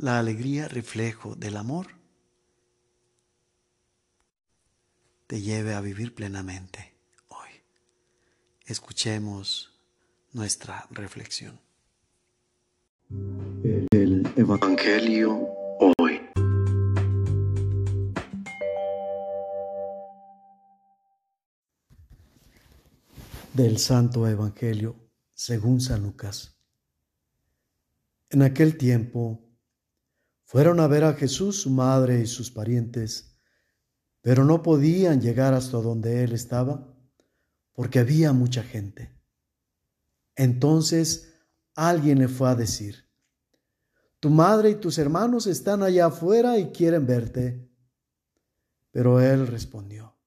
la alegría reflejo del amor te lleve a vivir plenamente hoy. Escuchemos nuestra reflexión. El Evangelio hoy. Del Santo Evangelio según San Lucas. En aquel tiempo fueron a ver a Jesús su madre y sus parientes, pero no podían llegar hasta donde él estaba porque había mucha gente. Entonces alguien le fue a decir, tu madre y tus hermanos están allá afuera y quieren verte. Pero él respondió,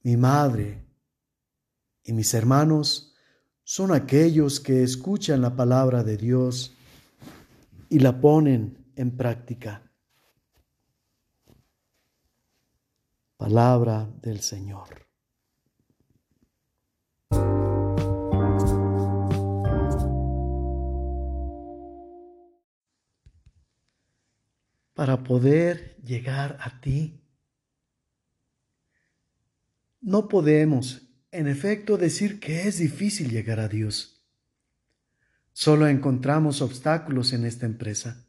mi madre y mis hermanos son aquellos que escuchan la palabra de Dios y la ponen en práctica. Palabra del Señor. Para poder llegar a ti, no podemos en efecto decir que es difícil llegar a Dios. Solo encontramos obstáculos en esta empresa.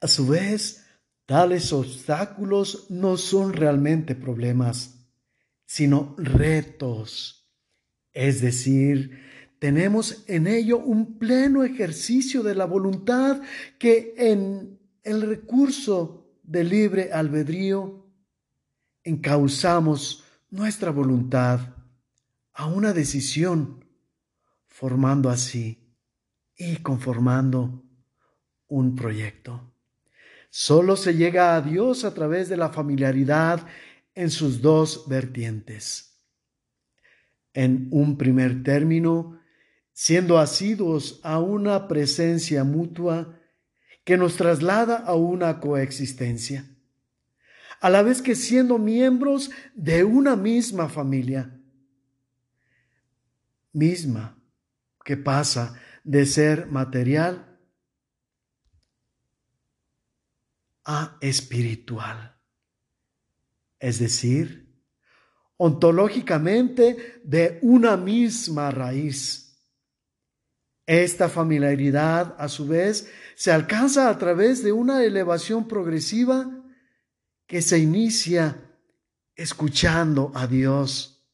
A su vez, tales obstáculos no son realmente problemas, sino retos. Es decir, tenemos en ello un pleno ejercicio de la voluntad que en el recurso del libre albedrío encauzamos nuestra voluntad a una decisión, formando así y conformando un proyecto. Solo se llega a Dios a través de la familiaridad en sus dos vertientes. En un primer término, siendo asiduos a una presencia mutua que nos traslada a una coexistencia a la vez que siendo miembros de una misma familia, misma que pasa de ser material espiritual, es decir, ontológicamente de una misma raíz. Esta familiaridad, a su vez, se alcanza a través de una elevación progresiva que se inicia escuchando a Dios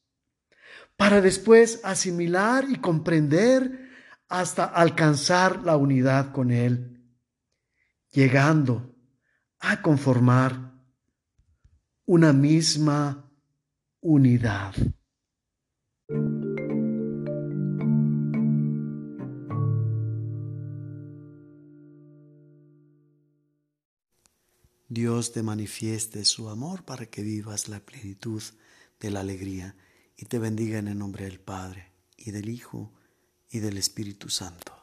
para después asimilar y comprender hasta alcanzar la unidad con Él, llegando a conformar una misma unidad. Dios te manifieste su amor para que vivas la plenitud de la alegría y te bendiga en el nombre del Padre y del Hijo y del Espíritu Santo.